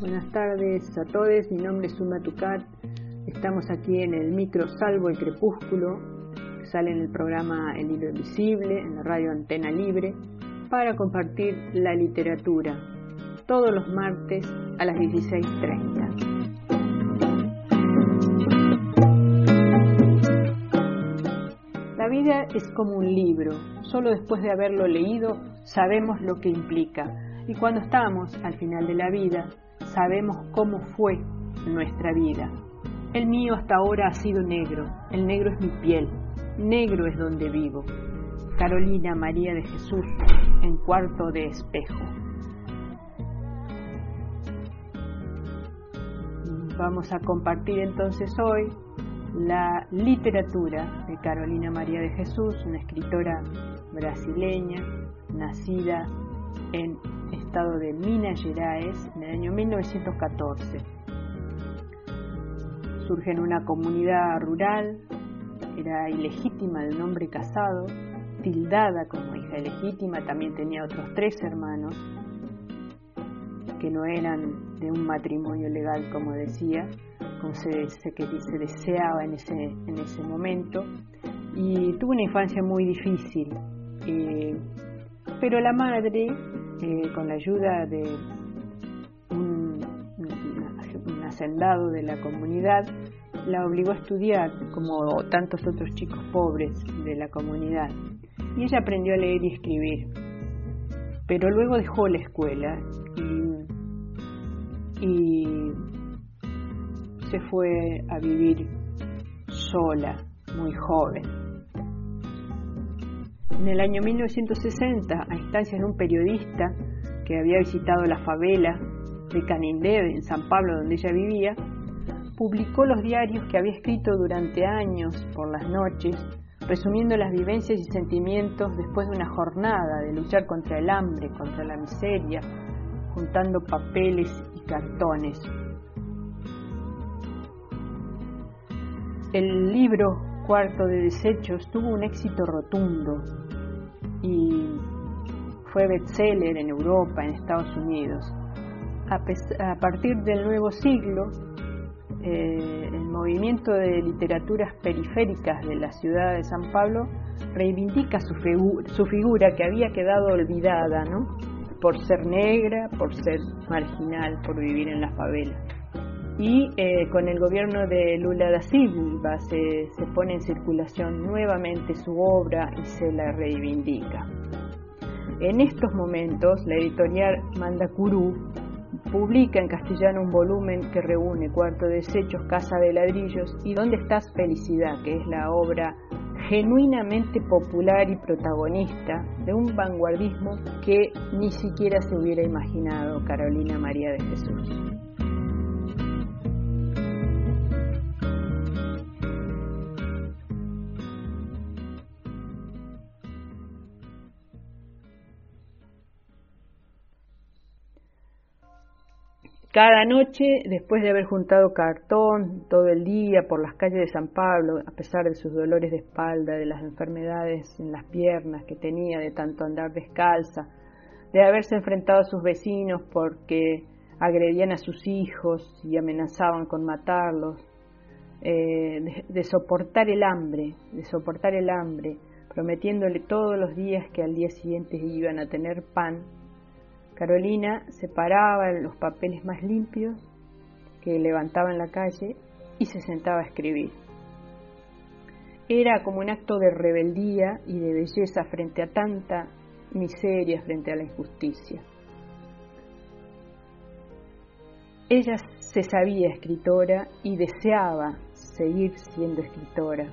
Buenas tardes a todos, mi nombre es Suma Tucat. Estamos aquí en el micro Salvo el Crepúsculo, que sale en el programa El Libro Invisible, en la radio Antena Libre, para compartir la literatura, todos los martes a las 16.30. La vida es como un libro, solo después de haberlo leído sabemos lo que implica y cuando estamos al final de la vida sabemos cómo fue nuestra vida. El mío hasta ahora ha sido negro, el negro es mi piel, negro es donde vivo. Carolina María de Jesús en cuarto de espejo. Vamos a compartir entonces hoy la literatura de Carolina María de Jesús, una escritora brasileña, nacida en estado de Minas Gerais en el año 1914. Surge en una comunidad rural, era ilegítima de un hombre casado, tildada como hija ilegítima, también tenía otros tres hermanos que no eran de un matrimonio legal, como decía, como se, se, se deseaba en ese, en ese momento, y tuvo una infancia muy difícil. Eh, pero la madre, con la ayuda de un, hacendado de la comunidad, la obligó a estudiar como tantos otros chicos pobres de la comunidad. Y ella aprendió a leer y escribir. Pero luego dejó la escuela y se fue a vivir sola, muy joven. En el año 1960, a instancias de un periodista que había visitado la favela de Canindé, en San Pablo, donde ella vivía, publicó los diarios que había escrito durante años por las noches, resumiendo las vivencias y sentimientos después de una jornada de luchar contra el hambre, contra la miseria, juntando papeles y cartones. El libro Cuarto de Desechos tuvo un éxito rotundo y fue bestseller en Europa, en Estados Unidos. A, partir del nuevo siglo, eh, el movimiento de literaturas periféricas de la ciudad de San Pablo reivindica su, su figura que había quedado olvidada, ¿no? por ser negra, por ser marginal, por vivir en la favela. Y eh, con el gobierno de Lula da Silva se, se pone en circulación nuevamente su obra y se la reivindica. En estos momentos, la editorial Mandacurú publica en castellano un volumen que reúne Cuarto Desechos, Casa de Ladrillos y ¿Dónde estás Felicidad?, que es la obra genuinamente popular y protagonista de un vanguardismo que ni siquiera se hubiera imaginado Carolina María de Jesús. Cada noche, después de haber juntado cartón todo el día por las calles de San Pablo, a pesar de sus dolores de espalda, de las enfermedades en las piernas que tenía, de tanto andar descalza, de haberse enfrentado a sus vecinos porque agredían a sus hijos y amenazaban con matarlos, eh, de, de soportar el hambre, de soportar el hambre, prometiéndole todos los días que al día siguiente iban a tener pan Carolina separaba los papeles más limpios que levantaba en la calle y se sentaba a escribir. Era como un acto de rebeldía y de belleza frente a tanta miseria, frente a la injusticia. Ella se sabía escritora y deseaba seguir siendo escritora.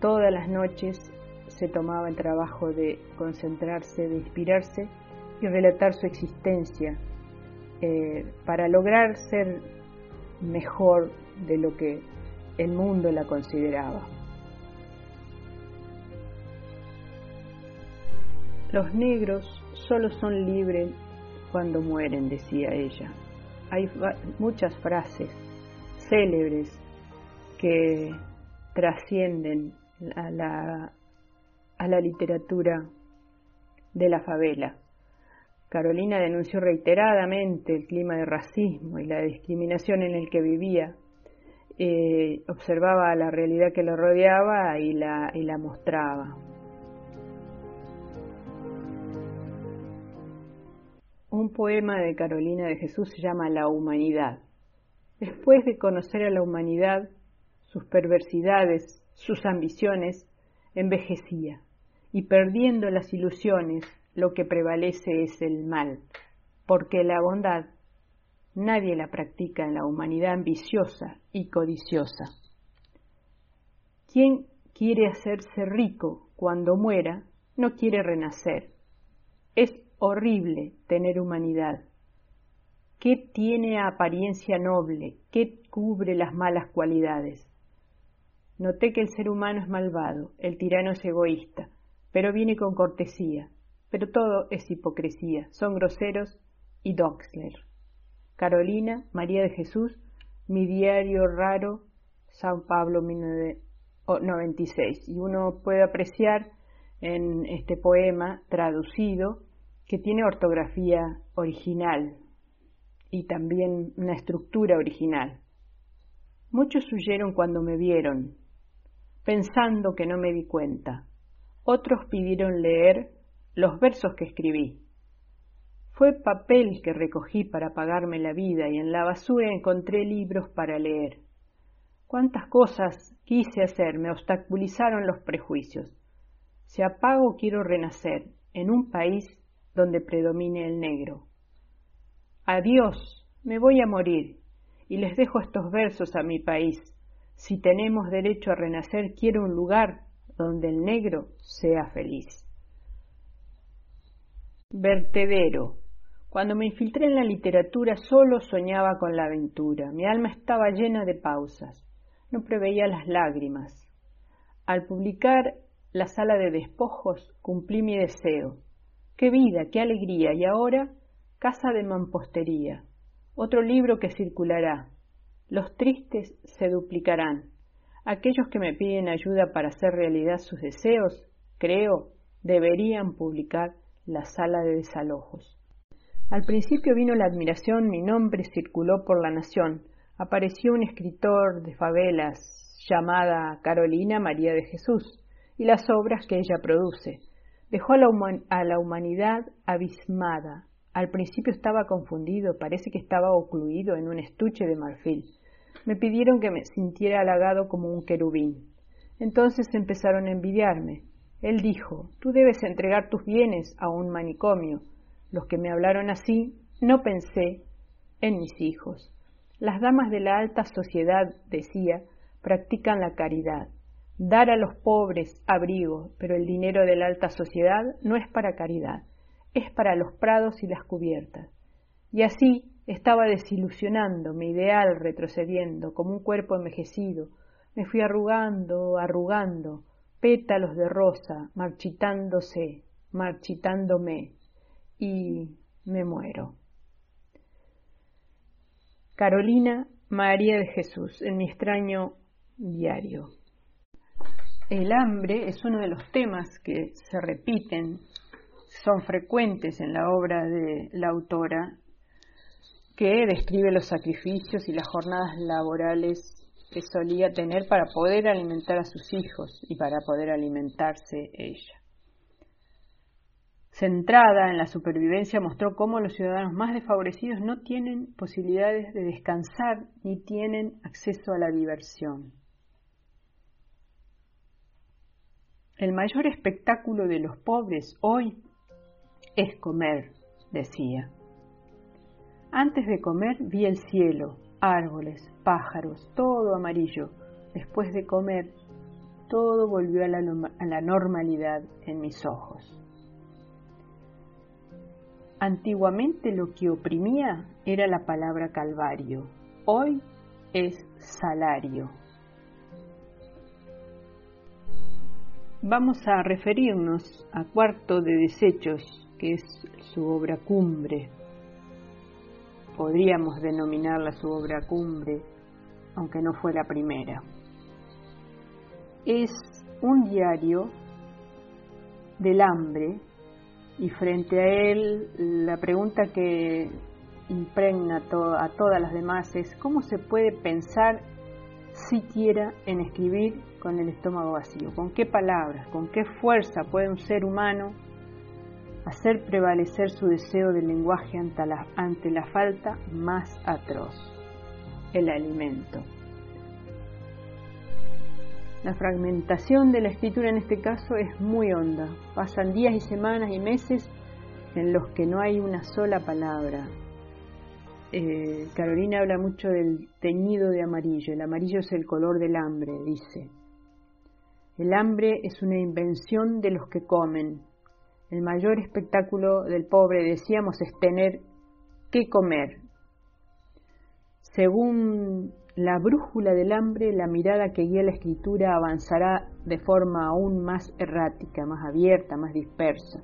Todas las noches se tomaba el trabajo de concentrarse, de inspirarse y relatar su existencia eh, para lograr ser mejor de lo que el mundo la consideraba. Los negros solo son libres cuando mueren, decía ella. Hay muchas frases célebres que trascienden a la, a la literatura de la favela Carolina denunció reiteradamente el clima de racismo y la discriminación en el que vivía. Eh, observaba la realidad que lo rodeaba y la, y la mostraba. Un poema de Carolina de Jesús se llama La humanidad. Después de conocer a la humanidad, sus perversidades, sus ambiciones, envejecía y perdiendo las ilusiones, lo que prevalece es el mal, porque la bondad nadie la practica en la humanidad ambiciosa y codiciosa. Quien quiere hacerse rico cuando muera no quiere renacer. Es horrible tener humanidad. ¿Qué tiene apariencia noble? ¿Qué cubre las malas cualidades? Noté que el ser humano es malvado, el tirano es egoísta, pero viene con cortesía, pero todo es hipocresía, son groseros y Doxler. Carolina, María de Jesús, mi diario raro, San Pablo 1996. Y uno puede apreciar en este poema traducido que tiene ortografía original y también una estructura original. Muchos huyeron cuando me vieron, pensando que no me di cuenta. Otros pidieron leer los versos que escribí. Fue papel que recogí para pagarme la vida y en la basura encontré libros para leer. Cuántas cosas quise hacer me obstaculizaron los prejuicios. Si apago quiero renacer en un país donde predomine el negro. Adiós, me voy a morir y les dejo estos versos a mi país. Si tenemos derecho a renacer, quiero un lugar donde el negro sea feliz. Vertedero. Cuando me infiltré en la literatura solo soñaba con la aventura. Mi alma estaba llena de pausas. No preveía las lágrimas. Al publicar La sala de despojos cumplí mi deseo. Qué vida, qué alegría. Y ahora, Casa de Mampostería. Otro libro que circulará. Los tristes se duplicarán. Aquellos que me piden ayuda para hacer realidad sus deseos, creo, deberían publicar la sala de desalojos. Al principio vino la admiración, mi nombre circuló por la nación. Apareció un escritor de favelas llamada Carolina María de Jesús y las obras que ella produce. Dejó a la, a la humanidad abismada. Al principio estaba confundido, parece que estaba ocluido en un estuche de marfil. Me pidieron que me sintiera halagado como un querubín. Entonces empezaron a envidiarme. Él dijo, tú debes entregar tus bienes a un manicomio. Los que me hablaron así, no pensé en mis hijos. Las damas de la alta sociedad, decía, practican la caridad. Dar a los pobres abrigo, pero el dinero de la alta sociedad no es para caridad, es para los prados y las cubiertas. Y así estaba desilusionando mi ideal retrocediendo como un cuerpo envejecido. Me fui arrugando, arrugando, pétalos de rosa, marchitándose, marchitándome, y me muero. Carolina María de Jesús, en mi extraño diario. El hambre es uno de los temas que se repiten, son frecuentes en la obra de la autora, que describe los sacrificios y las jornadas laborales que solía tener para poder alimentar a sus hijos y para poder alimentarse ella. Centrada en la supervivencia, mostró cómo los ciudadanos más desfavorecidos no tienen posibilidades de descansar ni tienen acceso a la diversión. El mayor espectáculo de los pobres hoy es comer, decía. Antes de comer vi el cielo, árboles, pájaros, todo amarillo. Después de comer, todo volvió a la, normalidad en mis ojos. Antiguamente lo que oprimía era la palabra calvario, hoy es salario. Vamos a referirnos a Cuarto de Desechos, que es su obra cumbre, podríamos denominarla su obra cumbre, aunque no fue la primera. Es un diario del hambre y frente a él la pregunta que impregna a todas las demás es ¿cómo se puede pensar siquiera en escribir con el estómago vacío? ¿Con qué palabras, con qué fuerza puede un ser humano hacer prevalecer su deseo de lenguaje ante la, ante la falta más atroz, el alimento? La fragmentación de la escritura en este caso es muy honda. Pasan días y semanas y meses en los que no hay una sola palabra. Eh, Carolina habla mucho del teñido de amarillo. El amarillo es el color del hambre, dice. El hambre es una invención de los que comen. El mayor espectáculo del pobre, decíamos, es tener que comer. Según la brújula del hambre, la mirada que guía la escritura avanzará de forma aún más errática, más abierta, más dispersa.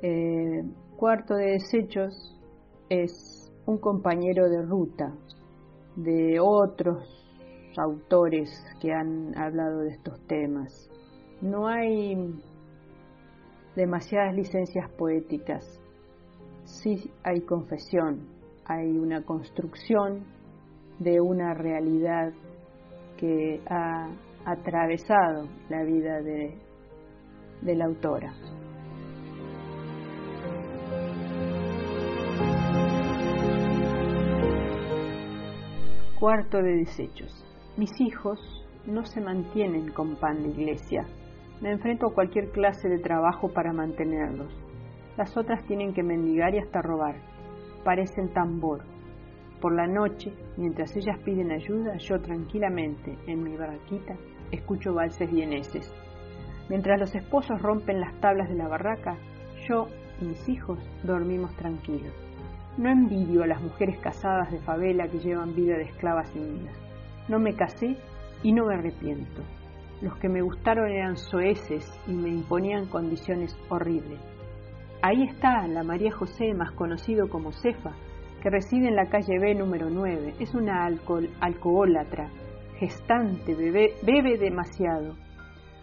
Eh, cuarto de desechos es un compañero de ruta de otros autores que han hablado de estos temas. No hay demasiadas licencias poéticas, sí hay confesión, hay una construcción de una realidad que ha atravesado la vida de, la autora. Cuarto de desechos. Mis hijos no se mantienen con pan de iglesia. Me enfrento a cualquier clase de trabajo para mantenerlos. Las otras tienen que mendigar y hasta robar. Parecen tambor, por la noche, mientras ellas piden ayuda, yo tranquilamente, en mi barraquita, escucho valses vieneses. Mientras los esposos rompen las tablas de la barraca, yo y mis hijos dormimos tranquilos. No envidio a las mujeres casadas de favela que llevan vida de esclavas y niñas. No me casé y no me arrepiento. Los que me gustaron eran soeces y me imponían condiciones horribles. Ahí está la María José, más conocido como Cefa, que reside en la calle B número 9. Es una alcohol, alcohólatra, gestante, bebe, demasiado.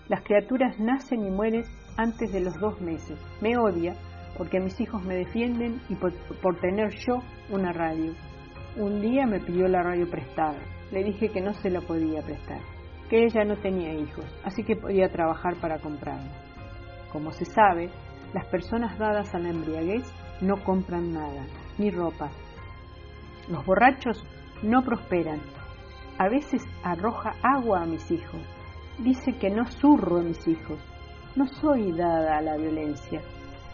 Las criaturas nacen y mueren antes de los dos meses. Me odia porque mis hijos me defienden y por, por tener yo una radio. Un día me pidió la radio prestada. Le dije que no se la podía prestar, que ella no tenía hijos, así que podía trabajar para comprarla. Como se sabe, las personas dadas a la embriaguez no compran nada, ni ropa, los borrachos no prosperan. A veces arroja agua a mis hijos. Dice que no zurro a mis hijos. No soy dada a la violencia.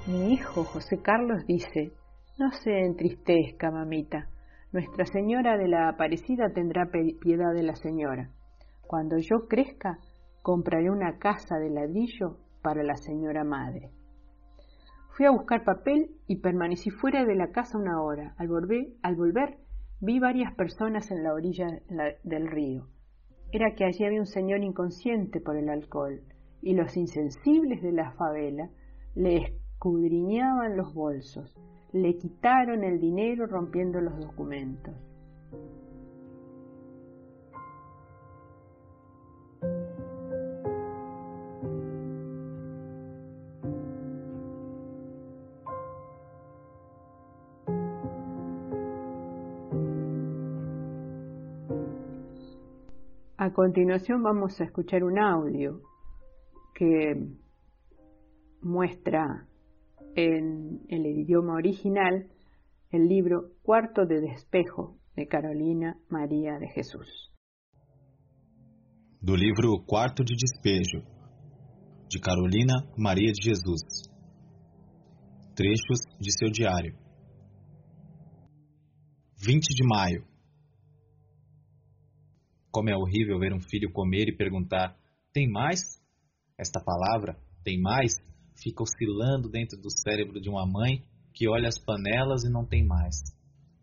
Mi hijo José Carlos dice, no se entristezca, mamita. Nuestra Señora de la Aparecida tendrá piedad de la señora. Cuando yo crezca, compraré una casa de ladrillo para la señora madre. Fui a buscar papel y permanecí fuera de la casa una hora. Al volver, Vi varias personas en la orilla del río. Era que allí había un señor inconsciente por el alcohol, y los insensibles de la favela le escudriñaban los bolsos, le quitaron el dinero rompiendo los documentos. A continuación vamos a escuchar un audio que muestra en el idioma original el libro Cuarto de Despejo de Carolina María de Jesús. Do livro Quarto de Despejo de Carolina Maria de Jesus. Trechos de seu diário. 20 de maio como é horrível ver um filho comer e perguntar: tem mais? Esta palavra, tem mais, fica oscilando dentro do cérebro de uma mãe que olha as panelas e não tem mais.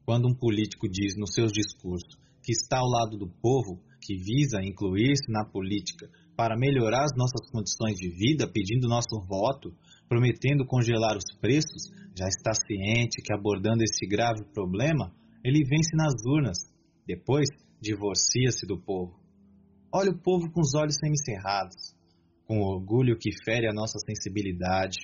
Quando um político diz nos seus discursos que está ao lado do povo, que visa incluir-se na política para melhorar as nossas condições de vida, pedindo nosso voto, prometendo congelar os preços, já está ciente que abordando este grave problema, ele vence nas urnas. Depois, divorcia-se do povo. Olha o povo com os olhos semicerrados, com o orgulho que fere a nossa sensibilidade.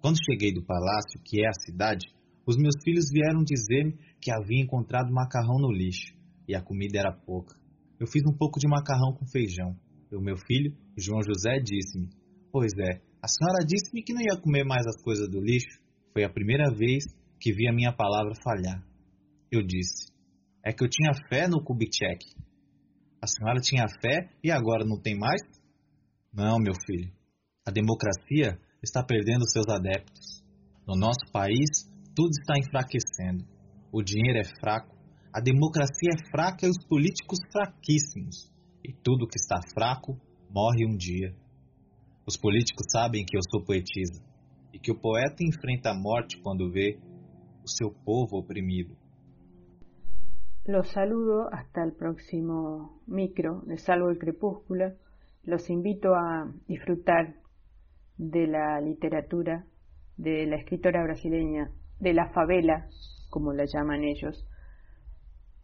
Quando cheguei do palácio, que é a cidade, os meus filhos vieram dizer-me que havia encontrado macarrão no lixo e a comida era pouca. Eu fiz um pouco de macarrão com feijão. E o meu filho, João José, disse-me: Pois é, a senhora disse-me que não ia comer mais as coisas do lixo. Foi a primeira vez que vi a minha palavra falhar. Eu disse: É que eu tinha fé no Kubitschek. A senhora tinha fé e agora não tem mais? Não, meu filho. A democracia está perdendo seus adeptos. No nosso país, tudo está enfraquecendo. O dinheiro é fraco, a democracia é fraca e os políticos fraquíssimos. E tudo que está fraco morre um dia. Os políticos sabem que eu sou poetisa e que o poeta enfrenta a morte quando vê o seu povo oprimido. Los saludo hasta el próximo micro de Salvo el Crepúsculo. Los invito a disfrutar de la literatura de la escritora brasileña, de la favela, como la llaman ellos,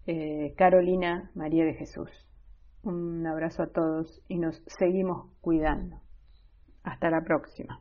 eh, Carolina María de Jesús. Un abrazo a todos y nos seguimos cuidando. Hasta la próxima.